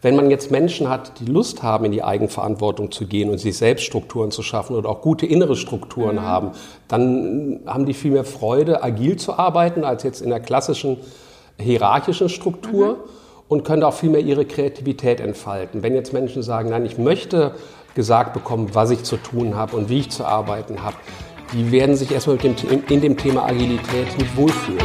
Wenn man jetzt Menschen hat, die Lust haben, in die Eigenverantwortung zu gehen und sich selbst Strukturen zu schaffen oder auch gute innere Strukturen mhm. haben, dann haben die viel mehr Freude, agil zu arbeiten, als jetzt in der klassischen hierarchischen Struktur. Mhm. Und können auch viel mehr ihre Kreativität entfalten. Wenn jetzt Menschen sagen, nein, ich möchte gesagt bekommen, was ich zu tun habe und wie ich zu arbeiten habe, die werden sich erstmal dem, in dem Thema Agilität nicht wohlfühlen.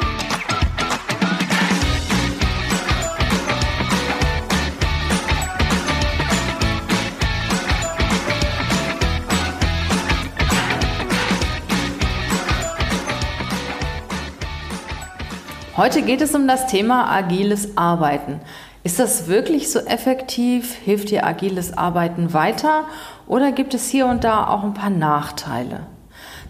Heute geht es um das Thema agiles Arbeiten. Ist das wirklich so effektiv? Hilft dir agiles Arbeiten weiter? Oder gibt es hier und da auch ein paar Nachteile?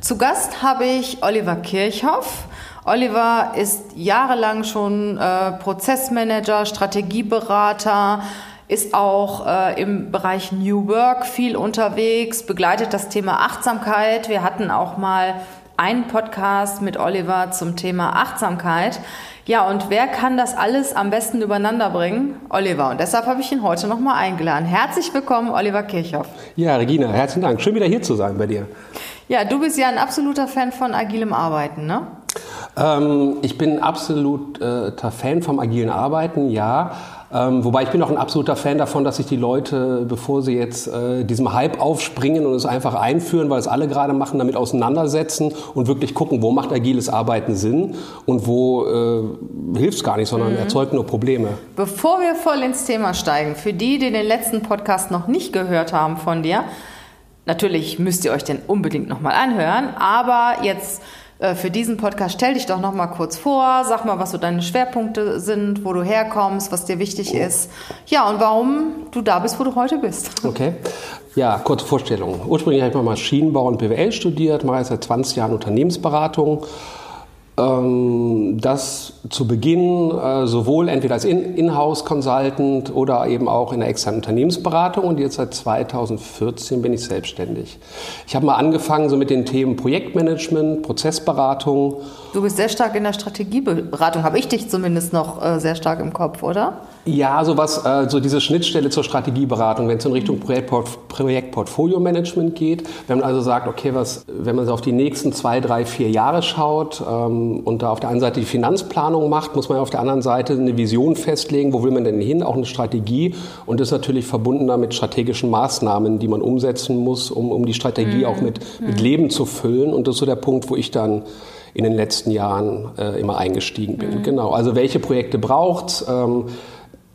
Zu Gast habe ich Oliver Kirchhoff. Oliver ist jahrelang schon äh, Prozessmanager, Strategieberater, ist auch äh, im Bereich New Work viel unterwegs, begleitet das Thema Achtsamkeit. Wir hatten auch mal einen Podcast mit Oliver zum Thema Achtsamkeit. Ja, und wer kann das alles am besten übereinander bringen? Oliver. Und deshalb habe ich ihn heute nochmal eingeladen. Herzlich willkommen, Oliver Kirchhoff. Ja, Regina, herzlichen Dank. Schön wieder hier zu sein bei dir. Ja, du bist ja ein absoluter Fan von agilem Arbeiten, ne? Ähm, ich bin absoluter Fan vom agilen Arbeiten, ja. Ähm, wobei ich bin auch ein absoluter Fan davon, dass sich die Leute, bevor sie jetzt äh, diesem Hype aufspringen und es einfach einführen, weil es alle gerade machen, damit auseinandersetzen und wirklich gucken, wo macht agiles Arbeiten Sinn und wo äh, hilft es gar nicht, sondern mhm. erzeugt nur Probleme. Bevor wir voll ins Thema steigen, für die, die den letzten Podcast noch nicht gehört haben von dir, natürlich müsst ihr euch den unbedingt nochmal anhören, aber jetzt äh, für diesen Podcast stell dich doch noch mal kurz vor, sag mal, was so deine Schwerpunkte sind, wo du herkommst, was dir wichtig ist. Ja, und warum du da bist, wo du heute bist. Okay. Ja, kurze Vorstellung. Ursprünglich habe ich mal Maschinenbau und BWL studiert, mache seit 20 Jahren Unternehmensberatung ähm, das zu Beginn äh, sowohl entweder als In-House-Consultant oder eben auch in der externen Unternehmensberatung und jetzt seit 2014 bin ich selbstständig. Ich habe mal angefangen so mit den Themen Projektmanagement, Prozessberatung. Du bist sehr stark in der Strategieberatung, habe ich dich zumindest noch äh, sehr stark im Kopf, oder? Ja, sowas, äh, so diese Schnittstelle zur Strategieberatung, wenn es in Richtung Projektportfolio-Management geht. Wenn man also sagt, okay, was, wenn man so auf die nächsten zwei, drei, vier Jahre schaut ähm, und da auf der einen Seite die Finanzplanung macht, muss man auf der anderen Seite eine Vision festlegen, wo will man denn hin, auch eine Strategie und das ist natürlich verbunden mit strategischen Maßnahmen, die man umsetzen muss, um, um die Strategie mhm. auch mit, mit mhm. Leben zu füllen und das ist so der Punkt, wo ich dann in den letzten Jahren äh, immer eingestiegen bin. Mhm. Genau, also welche Projekte braucht ähm,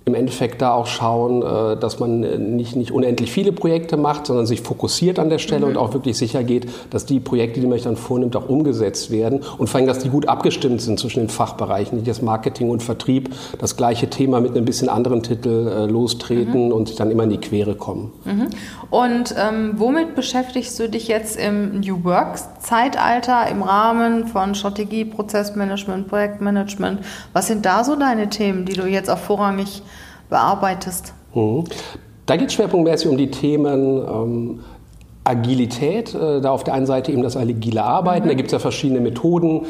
im Endeffekt da auch schauen, äh, dass man äh, nicht, nicht unendlich viele Projekte macht, sondern sich fokussiert an der Stelle mhm. und auch wirklich sicher geht, dass die Projekte, die man sich dann vornimmt, auch umgesetzt werden und vor allem, dass die gut abgestimmt sind zwischen den Fachbereichen, nicht das Marketing und Vertrieb das gleiche Thema mit einem bisschen anderen Titel äh, lostreten mhm. und sich dann immer in die Quere kommen. Mhm. Und ähm, womit beschäftigst du dich jetzt im New Work Zeitalter im Rahmen von Strategie, Prozessmanagement, Projektmanagement? Was sind da so deine Themen, die du jetzt auch vorrangig bearbeitest? Mhm. Da geht es schwerpunktmäßig um die Themen ähm, Agilität, äh, da auf der einen Seite eben das agile Arbeiten, mhm. da gibt es ja verschiedene Methoden,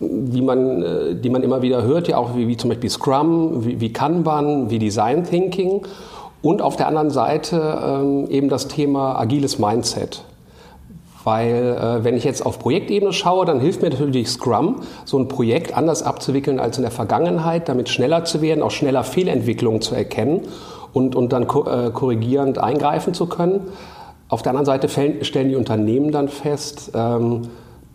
die man, äh, die man immer wieder hört, ja auch wie, wie zum Beispiel Scrum, wie, wie Kanban, wie Design Thinking und auf der anderen Seite ähm, eben das Thema agiles Mindset. Weil äh, wenn ich jetzt auf Projektebene schaue, dann hilft mir natürlich Scrum, so ein Projekt anders abzuwickeln als in der Vergangenheit, damit schneller zu werden, auch schneller Fehlentwicklungen zu erkennen und, und dann ko äh, korrigierend eingreifen zu können. Auf der anderen Seite stellen die Unternehmen dann fest, ähm,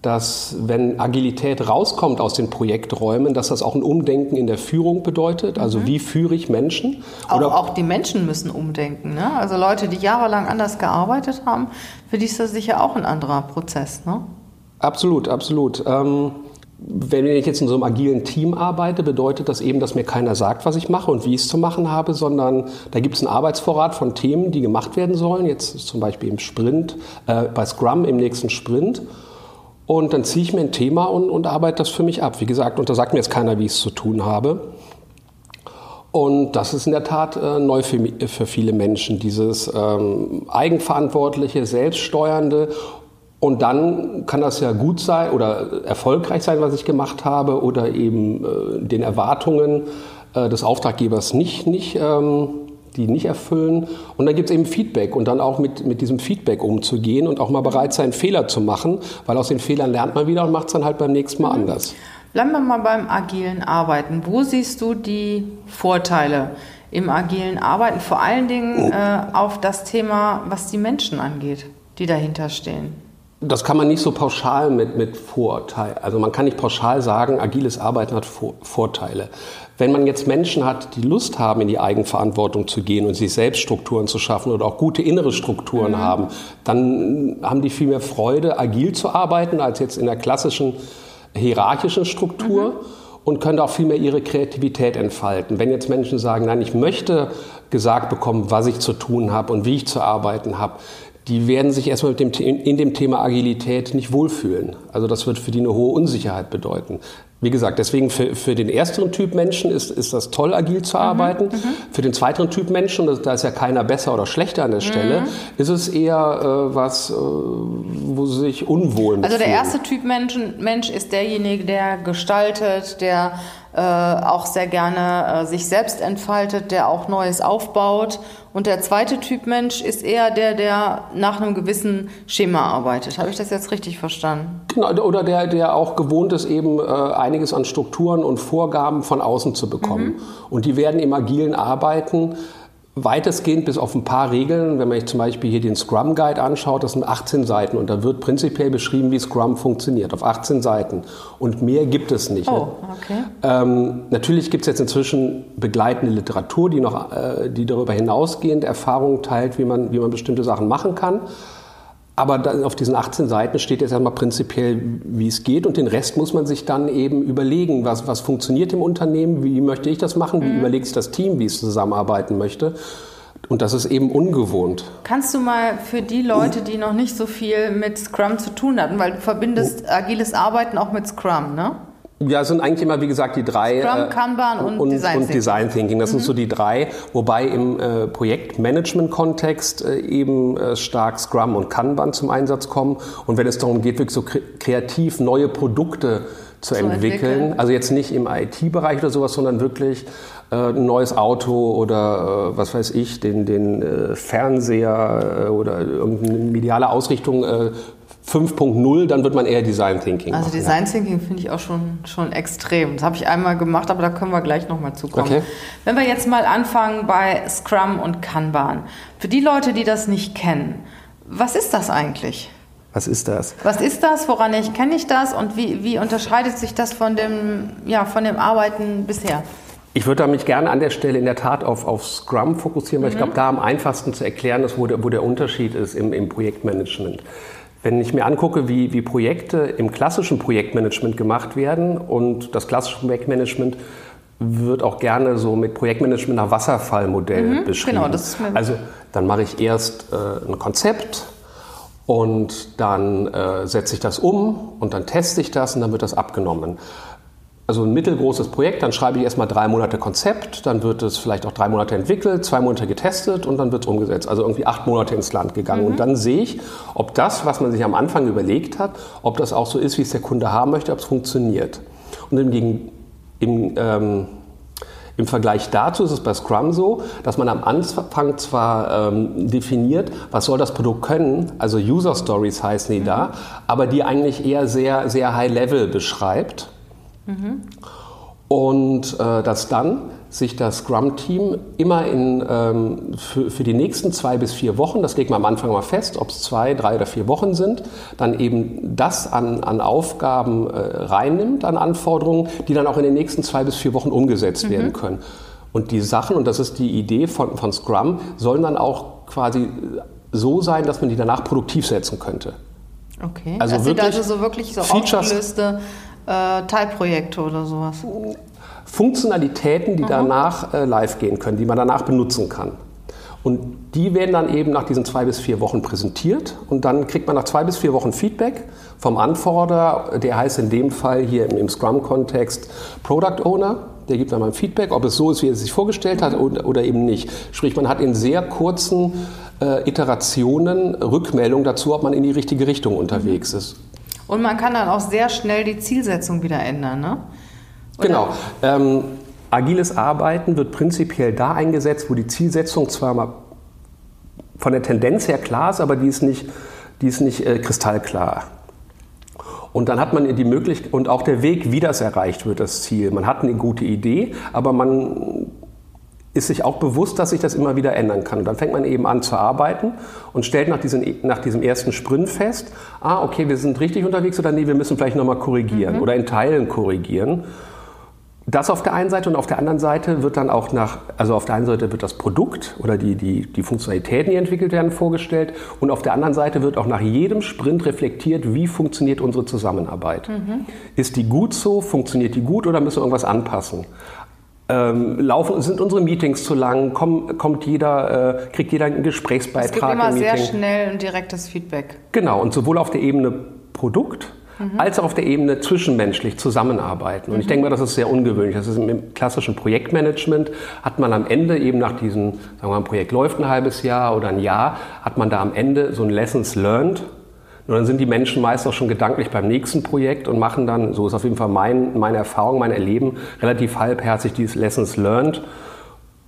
dass wenn Agilität rauskommt aus den Projekträumen, dass das auch ein Umdenken in der Führung bedeutet. Also mhm. wie führe ich Menschen? Auch, auch die Menschen müssen umdenken. Ne? Also Leute, die jahrelang anders gearbeitet haben, für die ist das sicher auch ein anderer Prozess. Ne? Absolut, absolut. Ähm, wenn ich jetzt in so einem agilen Team arbeite, bedeutet das eben, dass mir keiner sagt, was ich mache und wie ich es zu machen habe, sondern da gibt es einen Arbeitsvorrat von Themen, die gemacht werden sollen. Jetzt zum Beispiel im Sprint, äh, bei Scrum im nächsten Sprint. Und dann ziehe ich mir ein Thema und, und arbeite das für mich ab. Wie gesagt, und da sagt mir jetzt keiner, wie ich es zu tun habe. Und das ist in der Tat äh, neu für, für, viele Menschen, dieses ähm, eigenverantwortliche, selbststeuernde und dann kann das ja gut sein oder erfolgreich sein, was ich gemacht habe, oder eben äh, den Erwartungen äh, des Auftraggebers nicht, nicht, ähm, die nicht erfüllen. Und dann gibt es eben Feedback und dann auch mit, mit diesem Feedback umzugehen und auch mal bereit sein, Fehler zu machen, weil aus den Fehlern lernt man wieder und macht es dann halt beim nächsten Mal mhm. anders. Bleiben wir mal beim agilen Arbeiten. Wo siehst du die Vorteile im agilen Arbeiten, vor allen Dingen oh. äh, auf das Thema, was die Menschen angeht, die dahinter stehen? Das kann man nicht so pauschal mit, mit Vorurteil. Also man kann nicht pauschal sagen, agiles Arbeiten hat Vor Vorteile. Wenn man jetzt Menschen hat, die Lust haben, in die Eigenverantwortung zu gehen und sich selbst Strukturen zu schaffen oder auch gute innere Strukturen mhm. haben, dann haben die viel mehr Freude, agil zu arbeiten, als jetzt in der klassischen hierarchischen Struktur. Mhm. Und können auch viel mehr ihre Kreativität entfalten. Wenn jetzt Menschen sagen, nein, ich möchte gesagt bekommen, was ich zu tun habe und wie ich zu arbeiten habe, die werden sich erstmal dem, in dem Thema Agilität nicht wohlfühlen. Also das wird für die eine hohe Unsicherheit bedeuten. Wie gesagt, deswegen für, für den ersteren Typ Menschen ist, ist das toll, agil zu mhm, arbeiten. Mhm, für den zweiteren Typ Menschen, da ist ja keiner besser oder schlechter an der Stelle, mhm. ist es eher äh, was, äh, wo sie sich unwohl Also der erste Typ Menschen, Mensch ist derjenige, der gestaltet, der auch sehr gerne äh, sich selbst entfaltet, der auch Neues aufbaut. Und der zweite Typ Mensch ist eher der, der nach einem gewissen Schema arbeitet. Habe ich das jetzt richtig verstanden? Genau, oder der, der auch gewohnt ist, eben äh, einiges an Strukturen und Vorgaben von außen zu bekommen. Mhm. Und die werden im agilen Arbeiten weitestgehend bis auf ein paar Regeln. Wenn man sich zum Beispiel hier den Scrum Guide anschaut, das sind 18 Seiten und da wird prinzipiell beschrieben, wie Scrum funktioniert, auf 18 Seiten. Und mehr gibt es nicht. Oh, okay. Ähm, natürlich gibt es jetzt inzwischen begleitende Literatur, die, noch, äh, die darüber hinausgehend Erfahrungen teilt, wie man, wie man bestimmte Sachen machen kann. Aber auf diesen 18 Seiten steht jetzt einmal prinzipiell, wie es geht und den Rest muss man sich dann eben überlegen, was, was funktioniert im Unternehmen, wie möchte ich das machen, wie mhm. überlegt sich das Team, wie es zusammenarbeiten möchte. Und das ist eben ungewohnt. Kannst du mal für die Leute, die noch nicht so viel mit Scrum zu tun hatten, weil du verbindest oh. agiles Arbeiten auch mit Scrum, ne? Ja, es sind eigentlich immer, wie gesagt, die drei. Scrum, äh, Kanban und, und, Design, und Design Thinking. Das mhm. sind so die drei, wobei im äh, Projektmanagement-Kontext äh, eben äh, stark Scrum und Kanban zum Einsatz kommen. Und wenn es darum geht, wirklich so kreativ neue Produkte zu, zu entwickeln. entwickeln, also jetzt nicht im IT-Bereich oder sowas, sondern wirklich äh, ein neues Auto oder äh, was weiß ich, den, den Fernseher oder irgendeine mediale Ausrichtung 5.0, dann wird man eher Design Thinking. Also machen, Design Thinking finde ich auch schon, schon extrem. Das habe ich einmal gemacht, aber da können wir gleich nochmal zukommen. Okay. Wenn wir jetzt mal anfangen bei Scrum und Kanban. Für die Leute, die das nicht kennen, was ist das eigentlich? Was ist das? Was ist das? Woran ich kenne ich das? Und wie, wie unterscheidet sich das von dem, ja, von dem Arbeiten bisher? Ich würde mich gerne an der Stelle in der Tat auf, auf Scrum fokussieren, weil mhm. ich glaube, da am einfachsten zu erklären ist, wo der, wo der Unterschied ist im, im Projektmanagement. Wenn ich mir angucke, wie, wie Projekte im klassischen Projektmanagement gemacht werden und das klassische Projektmanagement wird auch gerne so mit Projektmanagement nach Wasserfallmodell mhm, beschrieben. Genau, das ist mir also dann mache ich erst äh, ein Konzept und dann äh, setze ich das um und dann teste ich das und dann wird das abgenommen also ein mittelgroßes Projekt, dann schreibe ich erstmal drei Monate Konzept, dann wird es vielleicht auch drei Monate entwickelt, zwei Monate getestet und dann wird es umgesetzt. Also irgendwie acht Monate ins Land gegangen. Mhm. Und dann sehe ich, ob das, was man sich am Anfang überlegt hat, ob das auch so ist, wie es der Kunde haben möchte, ob es funktioniert. Und im, im, ähm, im Vergleich dazu ist es bei Scrum so, dass man am Anfang zwar ähm, definiert, was soll das Produkt können, also User Stories heißen die mhm. da, aber die eigentlich eher sehr, sehr high level beschreibt Mhm. Und äh, dass dann sich das Scrum-Team immer in, ähm, für, für die nächsten zwei bis vier Wochen, das legt man am Anfang mal fest, ob es zwei, drei oder vier Wochen sind, dann eben das an, an Aufgaben äh, reinnimmt, an Anforderungen, die dann auch in den nächsten zwei bis vier Wochen umgesetzt mhm. werden können. Und die Sachen, und das ist die Idee von, von Scrum, sollen dann auch quasi so sein, dass man die danach produktiv setzen könnte. Okay, also das wirklich also so wirklich so Features, aufgelöste äh, Teilprojekte oder sowas? Funktionalitäten, die mhm. danach äh, live gehen können, die man danach benutzen kann. Und die werden dann eben nach diesen zwei bis vier Wochen präsentiert und dann kriegt man nach zwei bis vier Wochen Feedback vom Anforderer, der heißt in dem Fall hier im, Scrum-Kontext Product Owner. Der gibt dann mal ein Feedback, ob es so ist, wie er es sich vorgestellt hat oder, oder eben nicht. Sprich, man hat in sehr kurzen äh, Iterationen Rückmeldung dazu, ob man in die richtige Richtung unterwegs ist. Und man kann dann auch sehr schnell die Zielsetzung wieder ändern, ne? Genau. Ähm, agiles Arbeiten wird prinzipiell da eingesetzt, wo die Zielsetzung zwar mal von der Tendenz her klar ist, aber die ist nicht, die ist nicht äh, kristallklar. Und dann hat man die Möglichkeit und auch der Weg, wie das erreicht wird, das Ziel. Man hat eine gute Idee, aber man ist sich auch bewusst, dass sich das immer wieder ändern kann. Und dann fängt man eben an zu arbeiten und stellt nach, diesen, nach diesem ersten Sprint fest, ah, okay, wir sind richtig unterwegs oder nee, wir müssen vielleicht nochmal korrigieren mhm. oder in Teilen korrigieren. Das auf der einen Seite und auf der anderen Seite wird dann auch nach, also auf der einen Seite wird das Produkt oder die, die, die Funktionalitäten, die entwickelt werden, vorgestellt und auf der anderen Seite wird auch nach jedem Sprint reflektiert, wie funktioniert unsere Zusammenarbeit. Mhm. Ist die gut so, funktioniert die gut oder müssen wir irgendwas anpassen? Ähm, laufen, sind unsere Meetings zu lang? Komm, kommt jeder, äh, kriegt jeder einen Gesprächsbeitrag? Es gibt immer sehr schnell und direktes Feedback. Genau, und sowohl auf der Ebene Produkt mhm. als auch auf der Ebene zwischenmenschlich zusammenarbeiten. Und mhm. ich denke mal, das ist sehr ungewöhnlich. Das ist im klassischen Projektmanagement hat man am Ende eben nach diesem, sagen wir mal, ein Projekt läuft ein halbes Jahr oder ein Jahr, hat man da am Ende so ein Lessons Learned. Und dann sind die Menschen meist auch schon gedanklich beim nächsten Projekt und machen dann, so ist auf jeden Fall mein, meine Erfahrung, mein Erleben, relativ halbherzig dieses Lessons Learned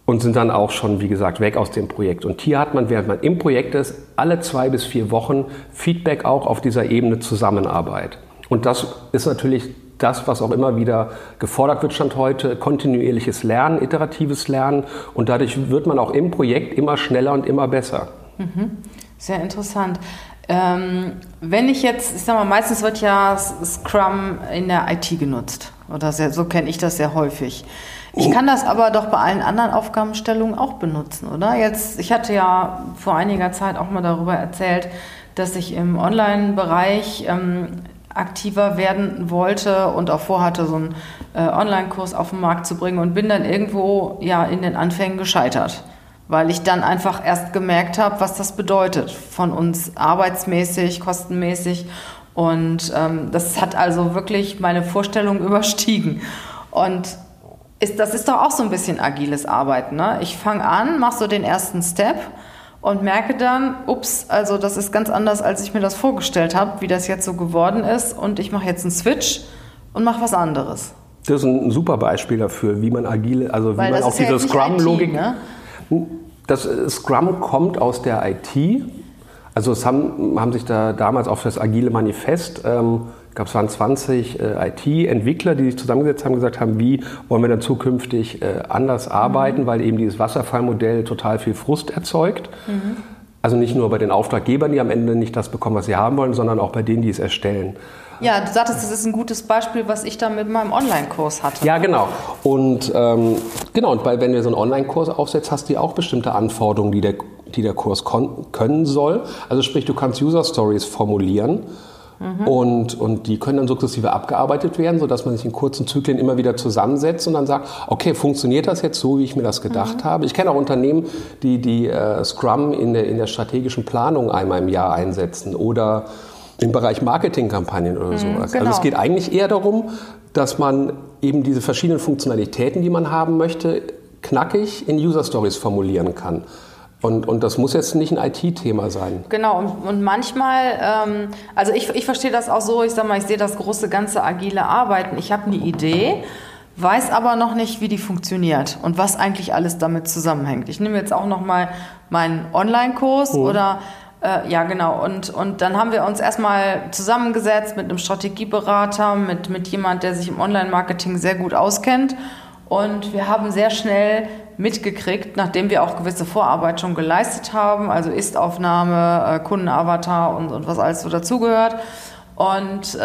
und sind dann auch schon, wie gesagt, weg aus dem Projekt. Und hier hat man, während man im Projekt ist, alle zwei bis vier Wochen Feedback auch auf dieser Ebene Zusammenarbeit. Und das ist natürlich das, was auch immer wieder gefordert wird, stand heute, kontinuierliches Lernen, iteratives Lernen. Und dadurch wird man auch im Projekt immer schneller und immer besser. Mhm. Sehr interessant. Ähm, wenn ich jetzt, ich sag mal, meistens wird ja Scrum in der IT genutzt. Oder sehr, so kenne ich das sehr häufig. Ich kann das aber doch bei allen anderen Aufgabenstellungen auch benutzen, oder? Jetzt, ich hatte ja vor einiger Zeit auch mal darüber erzählt, dass ich im Online-Bereich ähm, aktiver werden wollte und auch vorhatte, so einen äh, Online-Kurs auf den Markt zu bringen und bin dann irgendwo ja in den Anfängen gescheitert, weil ich dann einfach erst gemerkt habe, was das bedeutet von uns arbeitsmäßig, kostenmäßig und ähm, das hat also wirklich meine Vorstellung überstiegen und ist, das ist doch auch so ein bisschen agiles Arbeiten. Ne? Ich fange an, mache so den ersten Step und merke dann, ups, also das ist ganz anders, als ich mir das vorgestellt habe, wie das jetzt so geworden ist. Und ich mache jetzt einen Switch und mache was anderes. Das ist ein super Beispiel dafür, wie man agile, also Weil wie man auch diese ja Scrum-Logik. Ne? Das Scrum kommt aus der IT. Also es haben, haben sich da damals auch für das agile Manifest ähm, ich glaube, es waren 20 äh, IT-Entwickler, die sich zusammengesetzt haben, gesagt haben, wie wollen wir dann zukünftig äh, anders arbeiten, mhm. weil eben dieses Wasserfallmodell total viel Frust erzeugt. Mhm. Also nicht nur bei den Auftraggebern, die am Ende nicht das bekommen, was sie haben wollen, sondern auch bei denen, die es erstellen. Ja, du sagtest, das ist ein gutes Beispiel, was ich da mit meinem Online-Kurs hatte. Ja, genau. Und ähm, genau, und bei, wenn du so einen Online-Kurs aufsetzt, hast du ja auch bestimmte Anforderungen, die der, die der Kurs können soll. Also sprich, du kannst User-Stories formulieren Mhm. Und, und die können dann sukzessive abgearbeitet werden, sodass man sich in kurzen Zyklen immer wieder zusammensetzt und dann sagt, okay, funktioniert das jetzt so, wie ich mir das gedacht mhm. habe? Ich kenne auch Unternehmen, die, die äh, Scrum in der, in der strategischen Planung einmal im Jahr einsetzen oder im Bereich Marketingkampagnen oder mhm, sowas. Genau. Also es geht eigentlich eher darum, dass man eben diese verschiedenen Funktionalitäten, die man haben möchte, knackig in User Stories formulieren kann. Und, und das muss jetzt nicht ein IT-Thema sein. Genau, und, und manchmal, ähm, also ich, ich verstehe das auch so, ich sage mal, ich sehe das große ganze agile Arbeiten. Ich habe eine Idee, weiß aber noch nicht, wie die funktioniert und was eigentlich alles damit zusammenhängt. Ich nehme jetzt auch noch mal meinen Online-Kurs oh. oder äh, ja, genau. Und, und dann haben wir uns erstmal zusammengesetzt mit einem Strategieberater, mit, mit jemand, der sich im Online-Marketing sehr gut auskennt. Und wir haben sehr schnell mitgekriegt, nachdem wir auch gewisse Vorarbeit schon geleistet haben, also Ist-Aufnahme, äh, Kundenavatar und, und was alles so dazugehört. Und äh,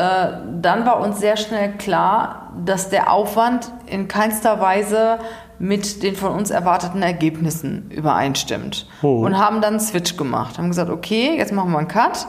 dann war uns sehr schnell klar, dass der Aufwand in keinster Weise mit den von uns erwarteten Ergebnissen übereinstimmt. Oh. Und haben dann einen Switch gemacht. Haben gesagt, okay, jetzt machen wir einen Cut.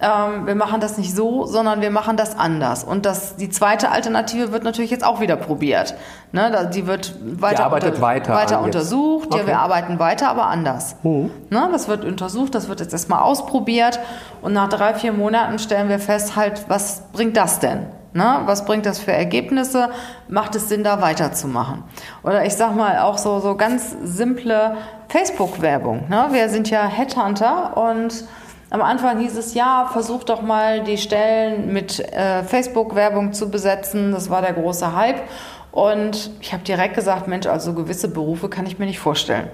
ähm, wir machen das nicht so, sondern wir machen das anders. Und das, die zweite Alternative wird natürlich jetzt auch wieder probiert. Ne, die wird weiter, unter, weiter, weiter untersucht. Okay. Ja, wir arbeiten weiter, aber anders. Mhm. Ne, das wird untersucht, das wird jetzt erstmal ausprobiert. Und nach drei, vier Monaten stellen wir fest, halt, was bringt das denn? Ne? Was bringt das für Ergebnisse? Macht es Sinn, da weiterzumachen? Oder ich sag mal auch so, so ganz simple Facebook-Werbung. Ne? Wir sind ja Headhunter und am Anfang hieß es, ja, versuch doch mal die Stellen mit äh, Facebook-Werbung zu besetzen. Das war der große Hype. Und ich habe direkt gesagt, Mensch, also gewisse Berufe kann ich mir nicht vorstellen.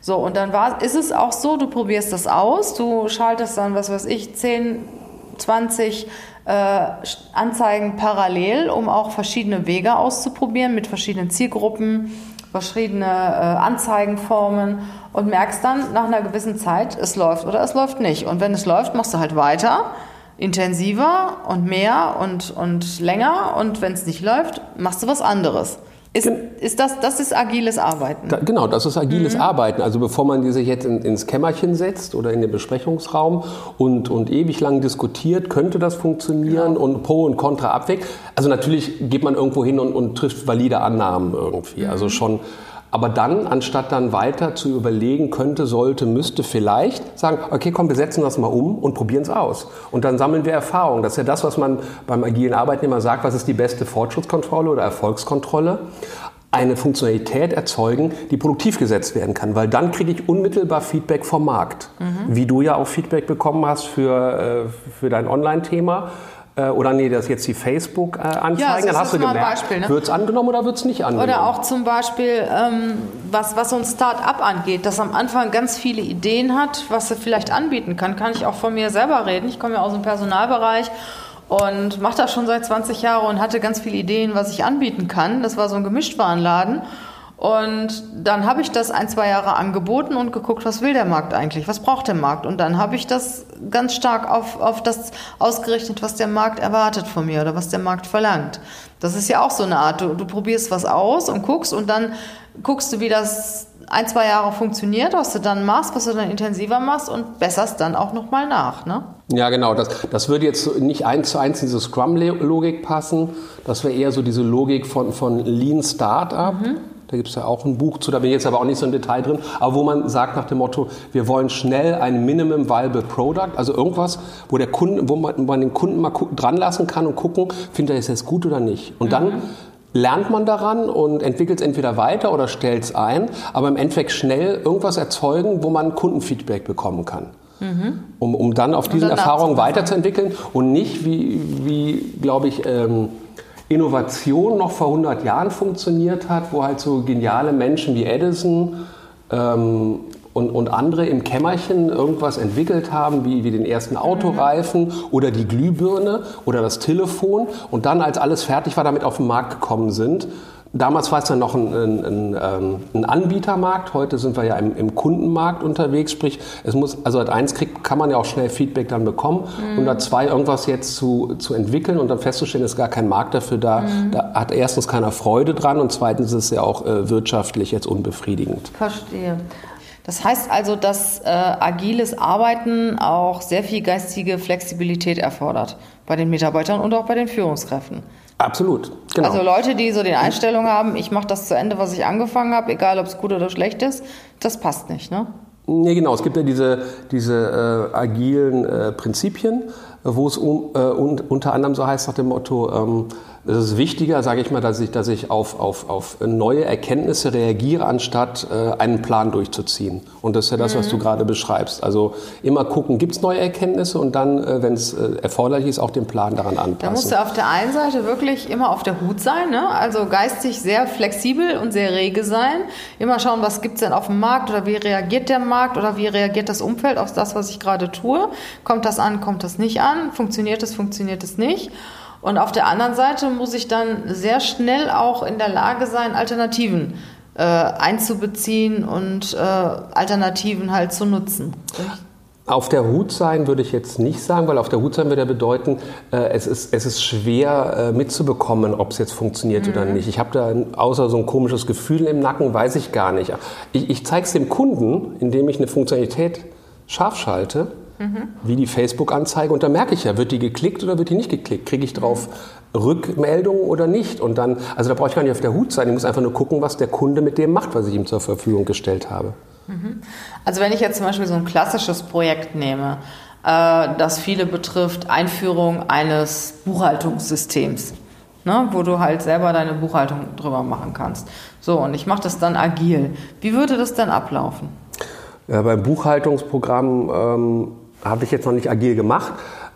So, und dann war, ist es auch so, du probierst das aus, du schaltest dann, was weiß ich, 10, 20 äh, Anzeigen parallel, um auch verschiedene Wege auszuprobieren mit verschiedenen Zielgruppen, verschiedene äh, Anzeigenformen und merkst dann nach einer gewissen Zeit, es läuft oder es läuft nicht. Und wenn es läuft, machst du halt weiter, intensiver und mehr und, und länger. Und wenn es nicht läuft, machst du was anderes. Ist, ist das, das ist agiles Arbeiten? Da, genau, das ist agiles mhm. Arbeiten. Also bevor man sich jetzt in, ins Kämmerchen setzt oder in den Besprechungsraum und, und ewig lang diskutiert, könnte das funktionieren genau. und Pro und Contra abwägt. Also natürlich geht man irgendwo hin und, und trifft valide Annahmen irgendwie. Mhm. Also schon aber dann, anstatt dann weiter zu überlegen, könnte, sollte, müsste, vielleicht, sagen, okay, komm, wir setzen das mal um und probieren es aus. Und dann sammeln wir Erfahrung. Das ist ja das, was man beim agilen Arbeitnehmer sagt, was ist die beste Fortschrittskontrolle oder Erfolgskontrolle eine Funktionalität erzeugen, die produktiv gesetzt werden kann, weil dann kriege ich unmittelbar Feedback vom Markt. Mhm. Wie du ja auch Feedback bekommen hast für, äh, für dein Online-Thema oder nee, das ist jetzt die Facebook-Anzeigen, ja, dann hast du gemerkt, ne? wird es angenommen oder wird es nicht angenommen? Oder auch zum Beispiel, ähm, was, was so ein Start-up angeht, das am Anfang ganz viele Ideen hat, was er vielleicht anbieten kann, kann ich auch von mir selber reden. Ich komme ja aus dem Personalbereich und mache das schon seit 20 Jahren und hatte ganz viele Ideen, was ich anbieten kann. Das war so ein Gemischtwarenladen. Und dann habe ich das ein, zwei Jahre angeboten und geguckt, was will der Markt eigentlich, was braucht der Markt. Und dann habe ich das ganz stark auf, auf das ausgerichtet, was der Markt erwartet von mir oder was der Markt verlangt. Das ist ja auch so eine Art, du, du probierst was aus und guckst und dann guckst du, wie das ein, zwei Jahre funktioniert, was du dann machst, was du dann intensiver machst und besserst dann auch nochmal nach. Ne? Ja, genau. Das, das würde jetzt nicht eins zu eins in diese Scrum-Logik passen. Das wäre eher so diese Logik von, von Lean Startup. Mhm da gibt es ja auch ein Buch zu, da bin ich jetzt aber auch nicht so im Detail drin. Aber wo man sagt nach dem Motto, wir wollen schnell ein Minimum Viable Product, also irgendwas, wo, der Kunde, wo man, man den Kunden mal dran lassen kann und gucken, findet er es jetzt gut oder nicht. Und mhm. dann lernt man daran und entwickelt es entweder weiter oder stellt es ein, aber im Endeffekt schnell irgendwas erzeugen, wo man Kundenfeedback bekommen kann. Mhm. Um, um dann auf diesen Erfahrungen weiterzuentwickeln und nicht, wie, wie glaube ich, ähm, Innovation noch vor 100 Jahren funktioniert hat, wo halt so geniale Menschen wie Edison ähm, und, und andere im Kämmerchen irgendwas entwickelt haben, wie, wie den ersten Autoreifen oder die Glühbirne oder das Telefon und dann, als alles fertig war, damit auf den Markt gekommen sind Damals war es dann noch ein, ein, ein, ähm, ein, Anbietermarkt, heute sind wir ja im, im, Kundenmarkt unterwegs, sprich, es muss, also als eins kriegt, kann man ja auch schnell Feedback dann bekommen mhm. und als zwei irgendwas jetzt zu, zu entwickeln und dann festzustellen, ist gar kein Markt dafür da, mhm. da hat erstens keiner Freude dran und zweitens ist es ja auch äh, wirtschaftlich jetzt unbefriedigend. Verstehe. Das heißt also, dass äh, agiles Arbeiten auch sehr viel geistige Flexibilität erfordert bei den Mitarbeitern und auch bei den Führungskräften. Absolut. Genau. Also Leute, die so die Einstellung haben, ich mache das zu Ende, was ich angefangen habe, egal ob es gut oder schlecht ist, das passt nicht, ne? Nee, genau. Es gibt ja diese, diese äh, agilen äh, Prinzipien, wo es um, äh, un, unter anderem so heißt nach dem Motto, ähm, es ist wichtiger, sage ich mal, dass ich, dass ich auf, auf, auf neue Erkenntnisse reagiere, anstatt äh, einen Plan durchzuziehen. Und das ist ja das, mhm. was du gerade beschreibst. Also immer gucken, gibt es neue Erkenntnisse und dann, äh, wenn es äh, erforderlich ist, auch den Plan daran anpassen. Da musst du auf der einen Seite wirklich immer auf der Hut sein, ne? also geistig sehr flexibel und sehr rege sein. Immer schauen, was gibt es denn auf dem Markt oder wie reagiert der Markt oder wie reagiert das Umfeld auf das, was ich gerade tue. Kommt das an, kommt das nicht an? Funktioniert es, funktioniert es nicht? Und auf der anderen Seite muss ich dann sehr schnell auch in der Lage sein, Alternativen äh, einzubeziehen und äh, Alternativen halt zu nutzen. Auf der Hut sein würde ich jetzt nicht sagen, weil auf der Hut sein würde ja bedeuten, äh, es, ist, es ist schwer äh, mitzubekommen, ob es jetzt funktioniert mhm. oder nicht. Ich habe da außer so ein komisches Gefühl im Nacken, weiß ich gar nicht. Ich, ich zeige es dem Kunden, indem ich eine Funktionalität scharf schalte Mhm. Wie die Facebook-Anzeige. Und dann merke ich ja, wird die geklickt oder wird die nicht geklickt? Kriege ich drauf Rückmeldungen oder nicht? Und dann, also da brauche ich gar nicht auf der Hut sein. Ich muss einfach nur gucken, was der Kunde mit dem macht, was ich ihm zur Verfügung gestellt habe. Mhm. Also wenn ich jetzt zum Beispiel so ein klassisches Projekt nehme, äh, das viele betrifft, Einführung eines Buchhaltungssystems, ne, wo du halt selber deine Buchhaltung drüber machen kannst. So, und ich mache das dann agil. Wie würde das dann ablaufen? Ja, beim Buchhaltungsprogramm ähm, habe ich jetzt noch nicht agil gemacht.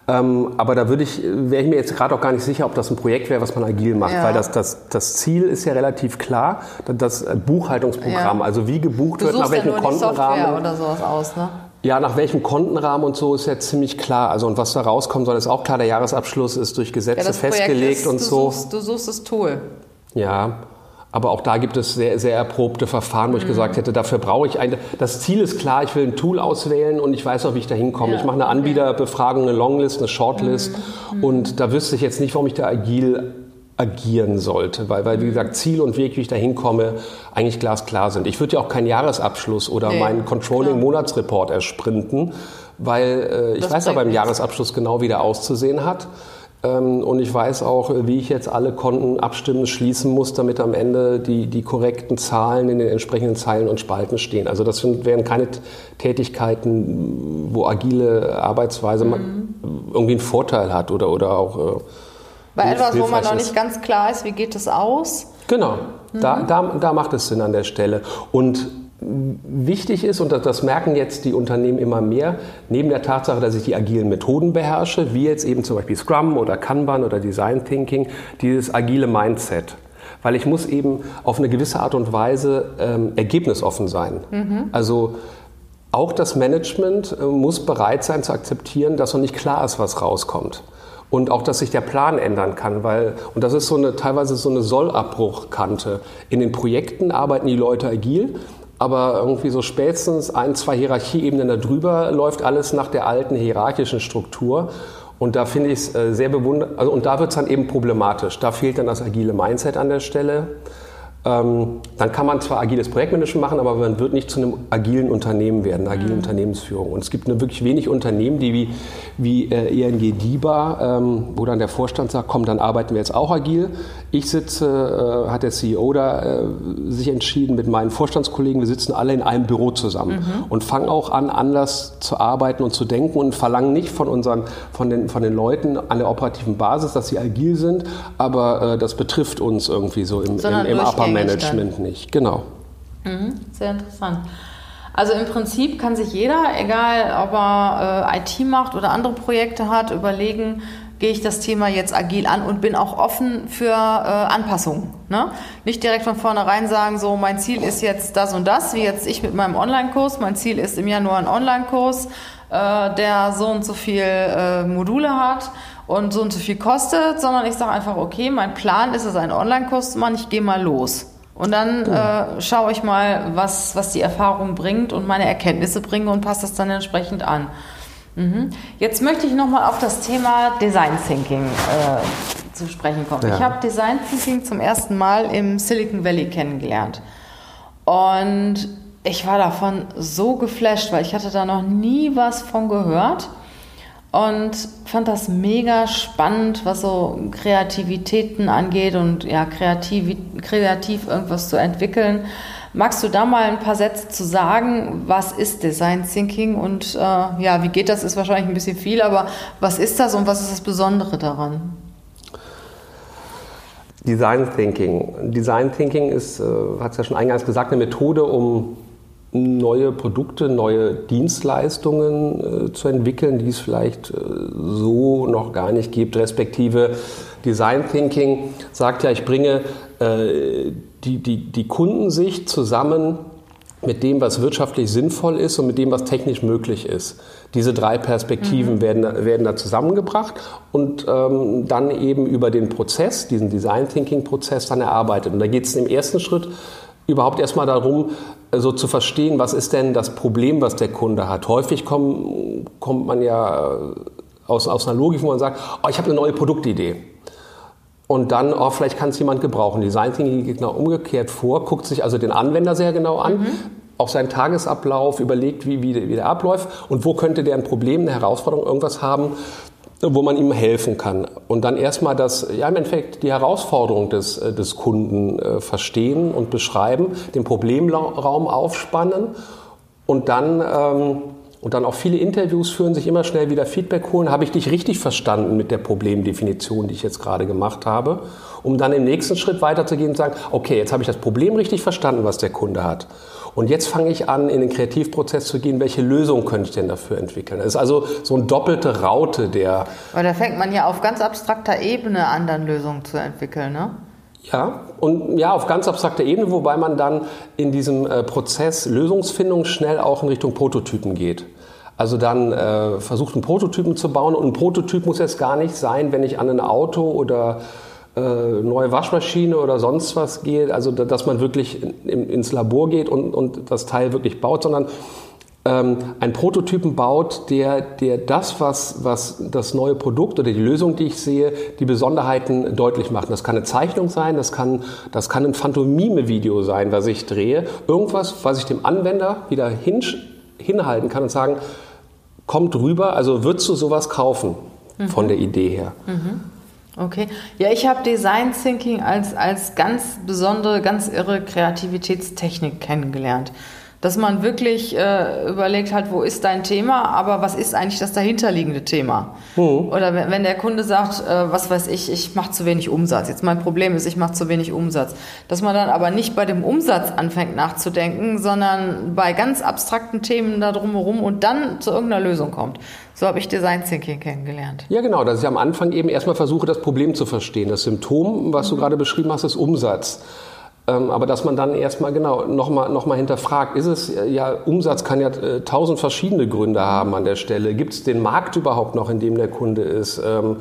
Ähm, aber da würde ich, wäre ich mir jetzt gerade auch gar nicht sicher, ob das ein Projekt wäre, was man agil macht, ja. weil das, das, das Ziel ist ja relativ klar, das Buchhaltungsprogramm, ja. also wie gebucht du wird, nach welchem ja Kontenrahmen. oder sowas aus, ne? Ja, nach welchem Kontenrahmen und so ist ja ziemlich klar. Also und was da rauskommen soll, ist auch klar. Der Jahresabschluss ist durch Gesetze ja, festgelegt ist, und du so. Suchst, du suchst das Tool. Ja, aber auch da gibt es sehr, sehr erprobte Verfahren, wo ich mhm. gesagt hätte, dafür brauche ich ein. Das Ziel ist klar, ich will ein Tool auswählen und ich weiß auch, wie ich da hinkomme. Ja. Ich mache eine Anbieterbefragung, eine Longlist, eine Shortlist mhm. und da wüsste ich jetzt nicht, warum ich da agil agieren sollte, weil, weil wie mhm. gesagt, Ziel und Weg, wie ich da hinkomme, eigentlich glasklar sind. Ich würde ja auch keinen Jahresabschluss oder nee, meinen Controlling-Monatsreport ersprinten, weil äh, ich weiß ja beim Jahresabschluss genau, wie der auszusehen hat. Ähm, und ich weiß auch, wie ich jetzt alle Konten abstimmen, schließen muss, damit am Ende die, die korrekten Zahlen in den entsprechenden Zeilen und Spalten stehen. Also das sind, wären keine Tätigkeiten, wo agile Arbeitsweise mhm. irgendwie einen Vorteil hat oder, oder auch... Äh, Bei etwas, wo man noch nicht ganz klar ist, wie geht es aus? Genau, mhm. da, da, da macht es Sinn an der Stelle. Und wichtig ist, und das merken jetzt die Unternehmen immer mehr, neben der Tatsache, dass ich die agilen Methoden beherrsche, wie jetzt eben zum Beispiel Scrum oder Kanban oder Design Thinking, dieses agile Mindset. Weil ich muss eben auf eine gewisse Art und Weise ähm, ergebnisoffen sein. Mhm. Also auch das Management äh, muss bereit sein zu akzeptieren, dass noch nicht klar ist, was rauskommt und auch, dass sich der Plan ändern kann, weil, und das ist so eine, teilweise so eine Sollabbruchkante. In den Projekten arbeiten die Leute agil, aber irgendwie so spätestens ein, zwei Hierarchieebenen darüber läuft alles nach der alten hierarchischen Struktur. Und da finde ich es äh, sehr bewundernd, also, und da wird es dann eben problematisch. Da fehlt dann das agile Mindset an der Stelle. Ähm, dann kann man zwar agiles Projektmanagement machen, aber man wird nicht zu einem agilen Unternehmen werden, einer agilen mhm. Unternehmensführung. Und es gibt nur wirklich wenig Unternehmen, die wie, wie äh, ING DIBA, ähm, wo dann der Vorstand sagt, komm, dann arbeiten wir jetzt auch agil. Ich sitze, äh, hat der CEO da äh, sich entschieden mit meinen Vorstandskollegen, wir sitzen alle in einem Büro zusammen mhm. und fangen auch an, anders zu arbeiten und zu denken und verlangen nicht von unseren, von den, von den Leuten an der operativen Basis, dass sie agil sind, aber äh, das betrifft uns irgendwie so im, im, im Upper Management nicht, genau. Mhm, sehr interessant. Also im Prinzip kann sich jeder, egal ob er äh, IT macht oder andere Projekte hat, überlegen, gehe ich das Thema jetzt agil an und bin auch offen für äh, Anpassungen. Ne? Nicht direkt von vornherein sagen, so mein Ziel ist jetzt das und das, wie jetzt ich mit meinem Online-Kurs. Mein Ziel ist im Januar ein Online-Kurs, äh, der so und so viel äh, Module hat und so und so viel kostet, sondern ich sage einfach, okay, mein Plan ist es, einen Online-Kurs zu machen, ich gehe mal los. Und dann äh, schaue ich mal, was, was die Erfahrung bringt und meine Erkenntnisse bringe und passe das dann entsprechend an. Mhm. Jetzt möchte ich nochmal auf das Thema Design Thinking äh, zu sprechen kommen. Ja. Ich habe Design Thinking zum ersten Mal im Silicon Valley kennengelernt. Und ich war davon so geflasht, weil ich hatte da noch nie was von gehört und fand das mega spannend, was so Kreativitäten angeht und ja, kreativ, kreativ irgendwas zu entwickeln. Magst du da mal ein paar Sätze zu sagen? Was ist Design Thinking und äh, ja, wie geht das? Ist wahrscheinlich ein bisschen viel, aber was ist das und was ist das Besondere daran? Design Thinking. Design Thinking ist, äh, hat es ja schon eingangs gesagt, eine Methode, um neue Produkte, neue Dienstleistungen äh, zu entwickeln, die es vielleicht äh, so noch gar nicht gibt, respektive Design Thinking sagt ja, ich bringe äh, die, die, die Kundensicht zusammen mit dem, was wirtschaftlich sinnvoll ist und mit dem, was technisch möglich ist. Diese drei Perspektiven mhm. werden, werden da zusammengebracht und ähm, dann eben über den Prozess, diesen Design Thinking Prozess dann erarbeitet. Und da geht es im ersten Schritt überhaupt erstmal darum, so zu verstehen, was ist denn das Problem, was der Kunde hat. Häufig komm, kommt man ja aus, aus einer Logik, wo man sagt, oh, ich habe eine neue Produktidee. Und dann, oh, vielleicht kann es jemand gebrauchen. Design Thinking geht genau umgekehrt vor, guckt sich also den Anwender sehr genau an. Mhm. Auf seinen Tagesablauf, überlegt, wie, wie, wie der abläuft und wo könnte der ein Problem, eine Herausforderung, irgendwas haben, wo man ihm helfen kann. Und dann erstmal das, ja im Endeffekt die Herausforderung des, äh, des Kunden äh, verstehen und beschreiben, den Problemraum aufspannen und dann, ähm, und dann auch viele Interviews führen, sich immer schnell wieder Feedback holen. Habe ich dich richtig verstanden mit der Problemdefinition, die ich jetzt gerade gemacht habe? Um dann im nächsten Schritt weiterzugehen und sagen, okay, jetzt habe ich das Problem richtig verstanden, was der Kunde hat. Und jetzt fange ich an, in den Kreativprozess zu gehen, welche Lösung könnte ich denn dafür entwickeln? Das ist also so eine doppelte Raute der. Aber da fängt man ja auf ganz abstrakter Ebene an, dann Lösungen zu entwickeln, ne? Ja, und ja, auf ganz abstrakter Ebene, wobei man dann in diesem äh, Prozess Lösungsfindung schnell auch in Richtung Prototypen geht. Also dann äh, versucht, einen Prototypen zu bauen. Und ein Prototyp muss jetzt gar nicht sein, wenn ich an ein Auto oder äh, neue Waschmaschine oder sonst was geht, also dass man wirklich in, ins Labor geht und, und das Teil wirklich baut, sondern ähm, einen Prototypen baut, der, der das, was, was das neue Produkt oder die Lösung, die ich sehe, die Besonderheiten deutlich macht. Das kann eine Zeichnung sein, das kann, das kann ein Phantomime-Video sein, was ich drehe. Irgendwas, was ich dem Anwender wieder hin, hinhalten kann und sagen, kommt rüber, also würdest du sowas kaufen mhm. von der Idee her. Mhm. Okay. Ja, ich habe Design Thinking als, als ganz besondere, ganz irre Kreativitätstechnik kennengelernt dass man wirklich äh, überlegt hat, wo ist dein Thema, aber was ist eigentlich das dahinterliegende Thema? Mhm. Oder wenn, wenn, der Kunde sagt, äh, was weiß ich, ich mache zu wenig Umsatz. Jetzt mein Problem ist, ich mache zu wenig Umsatz. Dass man dann aber nicht bei dem Umsatz anfängt nachzudenken, sondern bei ganz abstrakten Themen da drumherum und dann zu irgendeiner Lösung kommt. So habe ich Design Thinking kennengelernt. Ja, genau, dass ich am Anfang eben erstmal versuche, das Problem zu verstehen. Das Symptom, was mhm. du gerade beschrieben hast, ist Umsatz. Ähm, aber dass man dann erstmal genau nochmal noch mal hinterfragt, ist es ja, Umsatz kann ja äh, tausend verschiedene Gründe haben an der Stelle. Gibt es den Markt überhaupt noch, in dem der Kunde ist? Ähm,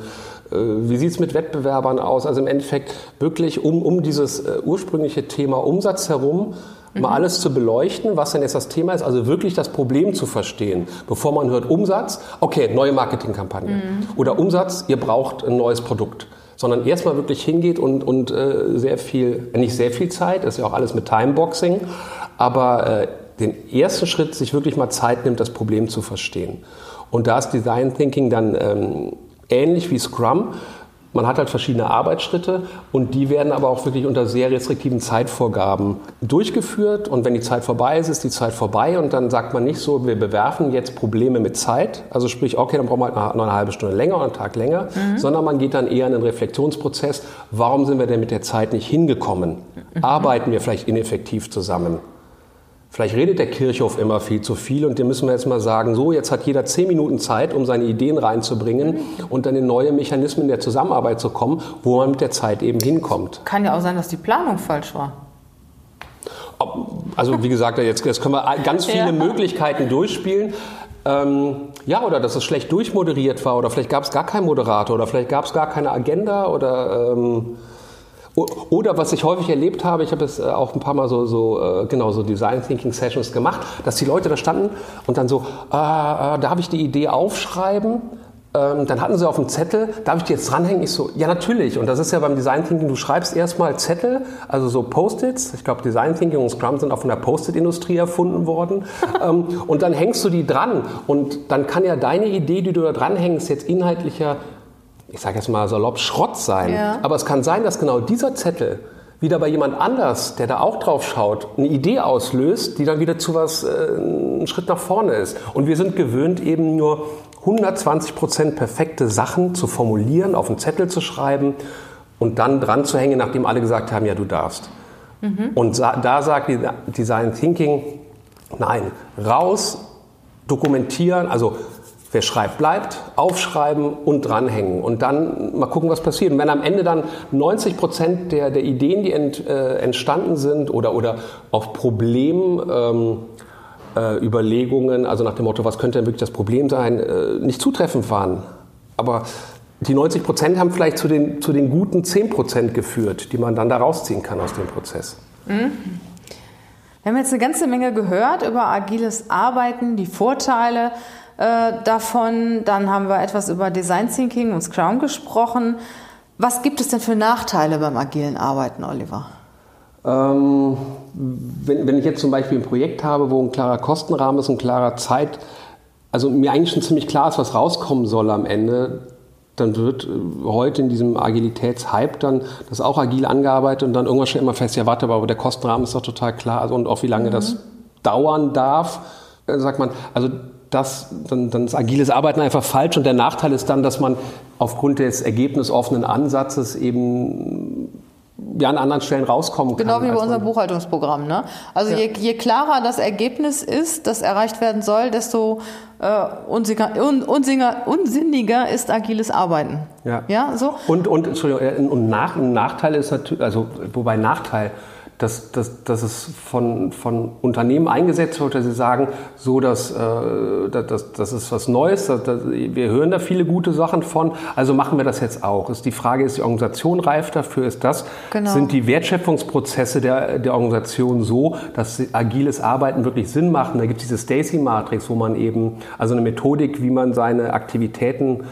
äh, wie sieht es mit Wettbewerbern aus? Also im Endeffekt wirklich um, um dieses äh, ursprüngliche Thema Umsatz herum mhm. mal alles zu beleuchten, was denn jetzt das Thema ist, also wirklich das Problem zu verstehen, bevor man hört Umsatz, okay, neue Marketingkampagne mhm. oder Umsatz, ihr braucht ein neues Produkt sondern erstmal wirklich hingeht und, und äh, sehr viel, nicht sehr viel Zeit, ist ja auch alles mit Timeboxing, aber äh, den ersten Schritt sich wirklich mal Zeit nimmt, das Problem zu verstehen. Und da ist Design Thinking dann ähm, ähnlich wie Scrum, man hat halt verschiedene Arbeitsschritte und die werden aber auch wirklich unter sehr restriktiven Zeitvorgaben durchgeführt. Und wenn die Zeit vorbei ist, ist die Zeit vorbei und dann sagt man nicht so, wir bewerfen jetzt Probleme mit Zeit. Also sprich, okay, dann brauchen wir halt noch eine halbe Stunde länger oder einen Tag länger, mhm. sondern man geht dann eher in den Reflexionsprozess. Warum sind wir denn mit der Zeit nicht hingekommen? Mhm. Arbeiten wir vielleicht ineffektiv zusammen? Vielleicht redet der Kirchhof immer viel zu viel und dem müssen wir jetzt mal sagen, so, jetzt hat jeder zehn Minuten Zeit, um seine Ideen reinzubringen und dann in neue Mechanismen der Zusammenarbeit zu kommen, wo man mit der Zeit eben hinkommt. Kann ja auch sein, dass die Planung falsch war. Also wie gesagt, jetzt, jetzt können wir ganz viele ja. Möglichkeiten durchspielen. Ähm, ja, oder dass es schlecht durchmoderiert war oder vielleicht gab es gar keinen Moderator oder vielleicht gab es gar keine Agenda oder... Ähm, oder was ich häufig erlebt habe, ich habe es äh, auch ein paar Mal so, so, äh, genau, so Design Thinking Sessions gemacht, dass die Leute da standen und dann so, äh, äh, darf ich die Idee aufschreiben? Ähm, dann hatten sie auf dem Zettel, darf ich die jetzt dranhängen? Ich so, ja natürlich. Und das ist ja beim Design Thinking, du schreibst erstmal Zettel, also so Post-its. Ich glaube, Design Thinking und Scrum sind auch von der Post-it-Industrie erfunden worden. ähm, und dann hängst du die dran. Und dann kann ja deine Idee, die du da dranhängst, jetzt inhaltlicher ich sage jetzt mal salopp, Schrott sein. Ja. Aber es kann sein, dass genau dieser Zettel wieder bei jemand anders, der da auch drauf schaut, eine Idee auslöst, die dann wieder zu was, äh, einen Schritt nach vorne ist. Und wir sind gewöhnt, eben nur 120 Prozent perfekte Sachen zu formulieren, auf einen Zettel zu schreiben und dann dran zu hängen, nachdem alle gesagt haben, ja, du darfst. Mhm. Und da sagt Design Thinking, nein, raus, dokumentieren, also Wer schreibt, bleibt, aufschreiben und dranhängen und dann mal gucken, was passiert. Und wenn am Ende dann 90 Prozent der, der Ideen, die ent, äh, entstanden sind oder, oder auf Problemüberlegungen, ähm, äh, also nach dem Motto, was könnte denn wirklich das Problem sein, äh, nicht zutreffend waren. Aber die 90 Prozent haben vielleicht zu den, zu den guten 10 Prozent geführt, die man dann da rausziehen kann aus dem Prozess. Mhm. Wir haben jetzt eine ganze Menge gehört über agiles Arbeiten, die Vorteile äh, davon. Dann haben wir etwas über Design Thinking und Scrum gesprochen. Was gibt es denn für Nachteile beim agilen Arbeiten, Oliver? Ähm, wenn, wenn ich jetzt zum Beispiel ein Projekt habe, wo ein klarer Kostenrahmen ist, ein klarer Zeit, also mir eigentlich schon ziemlich klar ist, was rauskommen soll am Ende, dann wird äh, heute in diesem Agilitätshype dann das auch agil angearbeitet und dann irgendwann stellt man fest, ja warte, aber der Kostenrahmen ist doch total klar also, und auch wie lange mhm. das dauern darf, äh, sagt man, also das, dann, dann ist agiles Arbeiten einfach falsch und der Nachteil ist dann, dass man aufgrund des ergebnisoffenen Ansatzes eben ja an anderen Stellen rauskommen kann. Genau wie bei unserem Buchhaltungsprogramm. Ne? Also ja. je, je, klarer das Ergebnis ist, das erreicht werden soll, desto äh, unsinniger, un, unsinniger, unsinniger ist agiles Arbeiten. Ja. ja so? Und, und, Entschuldigung, äh, und nach, ein Nachteil ist natürlich, also wobei Nachteil, dass, dass, dass es von, von Unternehmen eingesetzt wird, dass sie sagen, so, dass, äh, das, das ist was Neues, das, das, wir hören da viele gute Sachen von, also machen wir das jetzt auch. Ist die Frage, ist die Organisation reif dafür? Ist das, genau. sind die Wertschöpfungsprozesse der, der Organisation so, dass agiles Arbeiten wirklich Sinn macht? da gibt es diese Stacy-Matrix, wo man eben, also eine Methodik, wie man seine Aktivitäten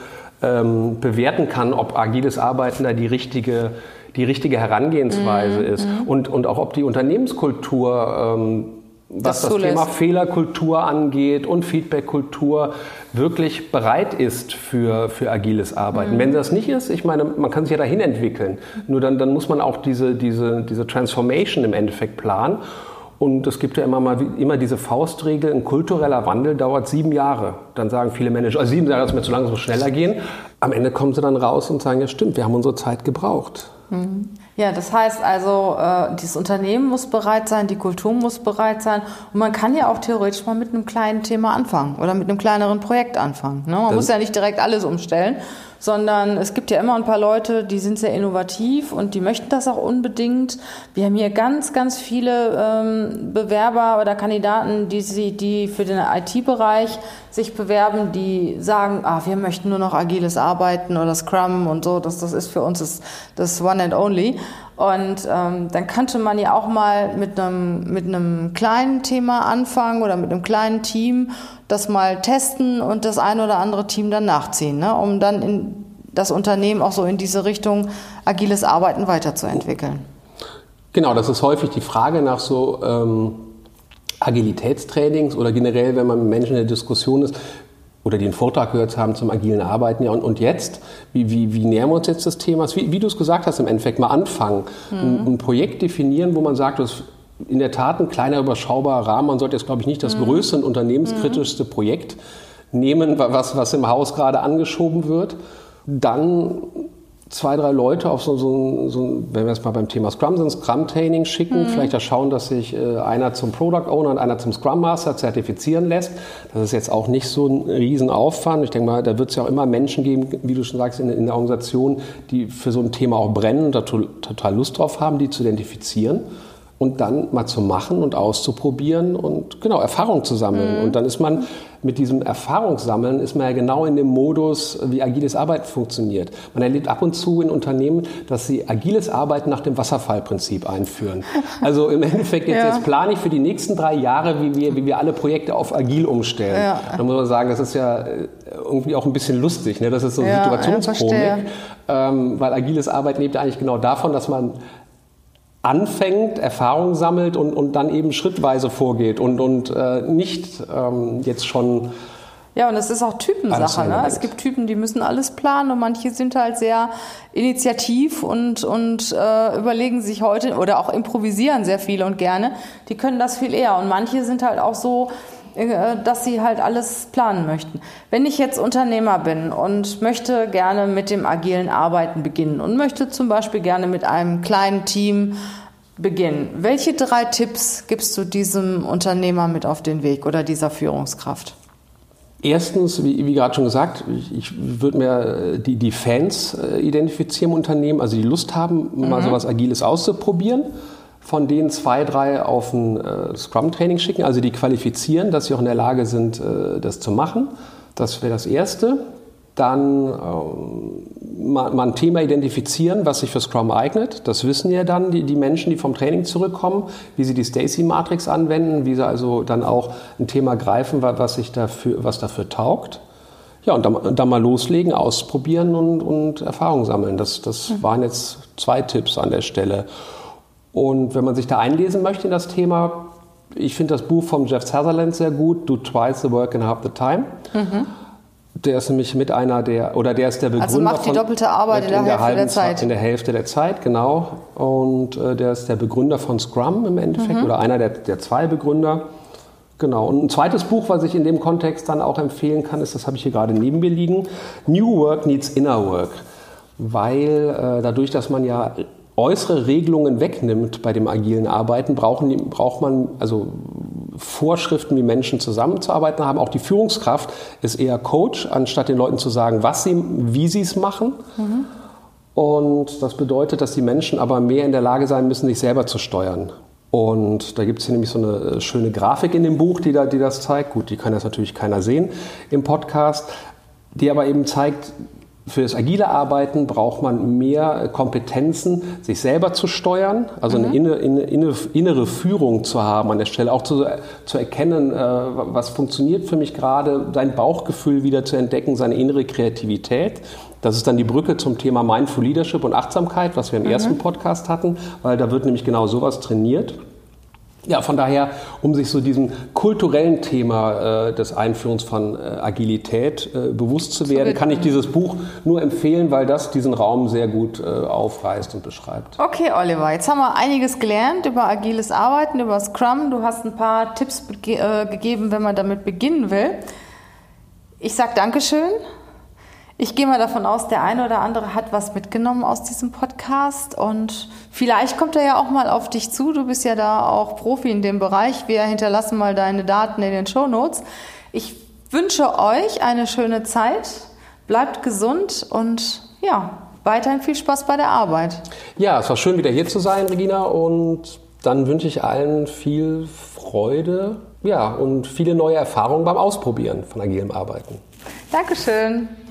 ähm, bewerten kann, ob agiles Arbeiten da die richtige die richtige Herangehensweise mhm. ist mhm. und, und auch ob die Unternehmenskultur ähm, was das, das Thema Fehlerkultur angeht und Feedbackkultur wirklich bereit ist für, für agiles Arbeiten. Mhm. Wenn das nicht ist, ich meine, man kann sich ja dahin entwickeln. Nur dann, dann muss man auch diese, diese, diese Transformation im Endeffekt planen. Und es gibt ja immer mal immer diese Faustregel, ein kultureller Wandel dauert sieben Jahre. Dann sagen viele Manager, also sieben Jahre, das mir zu lange, es muss schneller gehen. Am Ende kommen sie dann raus und sagen, ja stimmt, wir haben unsere Zeit gebraucht. Ja, das heißt also, äh, dieses Unternehmen muss bereit sein, die Kultur muss bereit sein und man kann ja auch theoretisch mal mit einem kleinen Thema anfangen oder mit einem kleineren Projekt anfangen. Ne? Man das muss ja nicht direkt alles umstellen, sondern es gibt ja immer ein paar Leute, die sind sehr innovativ und die möchten das auch unbedingt. Wir haben hier ganz, ganz viele ähm, Bewerber oder Kandidaten, die, sie, die für den IT-Bereich sich bewerben, die sagen, ah, wir möchten nur noch agiles Arbeiten oder Scrum und so, das, das ist für uns das, das One and Only. Und ähm, dann könnte man ja auch mal mit einem, mit einem kleinen Thema anfangen oder mit einem kleinen Team das mal testen und das ein oder andere Team dann nachziehen, ne? um dann in das Unternehmen auch so in diese Richtung agiles Arbeiten weiterzuentwickeln. Genau, das ist häufig die Frage nach so ähm, Agilitätstrainings oder generell, wenn man mit Menschen in der Diskussion ist, oder den Vortrag gehört haben zum agilen Arbeiten. Ja, und, und jetzt, wie, wie, wie nähern wir uns jetzt des Themas? Wie, wie du es gesagt hast, im Endeffekt mal anfangen, mhm. ein, ein, Projekt definieren, wo man sagt, das ist in der Tat ein kleiner, überschaubarer Rahmen. Man sollte jetzt, glaube ich, nicht das mhm. größte und unternehmenskritischste mhm. Projekt nehmen, was, was im Haus gerade angeschoben wird. Dann zwei, drei Leute auf so, so, so wenn wir jetzt mal beim Thema Scrum sind, Scrum-Training schicken, mhm. vielleicht da schauen, dass sich äh, einer zum Product Owner und einer zum Scrum Master zertifizieren lässt. Das ist jetzt auch nicht so ein Riesenaufwand. Ich denke mal, da wird es ja auch immer Menschen geben, wie du schon sagst, in, in der Organisation, die für so ein Thema auch brennen und da total Lust drauf haben, die zu identifizieren und dann mal zu machen und auszuprobieren und genau Erfahrung zu sammeln. Mhm. Und dann ist man mit diesem Erfahrungssammeln ist man ja genau in dem Modus, wie agiles Arbeiten funktioniert. Man erlebt ab und zu in Unternehmen, dass sie agiles Arbeiten nach dem Wasserfallprinzip einführen. Also im Endeffekt jetzt, ja. jetzt plane ich für die nächsten drei Jahre, wie wir, wie wir alle Projekte auf agil umstellen. Ja. Da muss man sagen, das ist ja äh, irgendwie auch ein bisschen lustig. Ne? Das ist so ja, Situationskomik. Ähm, weil agiles Arbeiten lebt eigentlich genau davon, dass man anfängt, Erfahrung sammelt und, und dann eben schrittweise vorgeht und, und äh, nicht ähm, jetzt schon. Ja, und es ist auch Typensache. Ne? Es gibt Typen, die müssen alles planen und manche sind halt sehr initiativ und, und äh, überlegen sich heute oder auch improvisieren sehr viel und gerne. Die können das viel eher. Und manche sind halt auch so, dass sie halt alles planen möchten. Wenn ich jetzt Unternehmer bin und möchte gerne mit dem agilen Arbeiten beginnen und möchte zum Beispiel gerne mit einem kleinen Team beginnen, welche drei Tipps gibst du diesem Unternehmer mit auf den Weg oder dieser Führungskraft? Erstens, wie, wie, gerade schon gesagt, ich, ich würde mir äh, die, die Fans äh, identifizieren im Unternehmen, also die Lust haben, mhm. mal so was Agiles auszuprobieren von denen zwei, drei auf ein äh, Scrum-Training schicken, also die qualifizieren, dass sie auch in der Lage sind, äh, das zu machen. Das wäre das Erste. Dann ähm, mal, mal, ein Thema identifizieren, was sich für Scrum eignet. Das wissen ja dann die, die Menschen, die vom Training zurückkommen, wie sie die Stacy-Matrix anwenden, wie sie also dann auch ein Thema greifen, was, sich dafür, was dafür taugt. Ja, und dann, dann mal loslegen, ausprobieren und, und Erfahrung sammeln. Das, das mhm. waren jetzt zwei Tipps an der Stelle. Und wenn man sich da einlesen möchte in das Thema, ich finde das Buch von Jeff Sutherland sehr gut, Do Twice the Work in Half the Time. Mhm. Der ist nämlich mit einer der, oder der ist der Begründer Also macht die doppelte Arbeit in der, in der Hälfte der Zeit. In der Hälfte der Zeit, genau. Und äh, der ist der Begründer von Scrum im Endeffekt, mhm. oder einer der, der zwei Begründer. Genau. Und ein zweites Buch, was ich in dem Kontext dann auch empfehlen kann, ist, das habe ich hier gerade neben mir liegen, New Work Needs Inner Work. Weil äh, dadurch, dass man ja äußere Regelungen wegnimmt bei dem agilen Arbeiten, brauchen, braucht man also Vorschriften, wie Menschen zusammenzuarbeiten haben. Auch die Führungskraft ist eher Coach, anstatt den Leuten zu sagen, was sie, wie sie es machen. Mhm. Und das bedeutet, dass die Menschen aber mehr in der Lage sein müssen, sich selber zu steuern. Und da gibt es hier nämlich so eine äh, schöne Grafik in dem Buch, die, da, die das zeigt. Gut, die kann jetzt natürlich keiner sehen im Podcast, die aber eben zeigt, für das agile Arbeiten braucht man mehr Kompetenzen, sich selber zu steuern, also mhm. eine innere, innere, Führung zu haben an der Stelle, auch zu, zu erkennen, äh, was funktioniert für mich gerade, sein Bauchgefühl wieder zu entdecken, seine innere Kreativität. Das ist dann die Brücke zum Thema Mindful Leadership und Achtsamkeit, was wir im mhm. ersten Podcast hatten, weil da wird nämlich genau sowas trainiert. Ja, von daher, um sich so diesem kulturellen Thema äh, des Einführens von äh, Agilität äh, bewusst zu werden, kann ich dieses Buch nur empfehlen, weil das diesen Raum sehr gut äh, aufreißt und beschreibt. Okay, Oliver, jetzt haben wir einiges gelernt über agiles Arbeiten, über Scrum. Du hast ein paar Tipps äh, gegeben, wenn man damit beginnen will. Ich sage Dankeschön. Ich gehe mal davon aus, der eine oder andere hat was mitgenommen aus diesem Podcast und vielleicht kommt er ja auch mal auf dich zu. Du bist ja da auch Profi in dem Bereich. Wir hinterlassen mal deine Daten in den Show Notes. Ich wünsche euch eine schöne Zeit. Bleibt gesund und ja, weiterhin viel Spaß bei der Arbeit. Ja, es war schön wieder hier zu sein, Regina, und dann wünsche ich allen viel Freude ja, und viele neue Erfahrungen beim Ausprobieren von agilem Arbeiten. Dankeschön.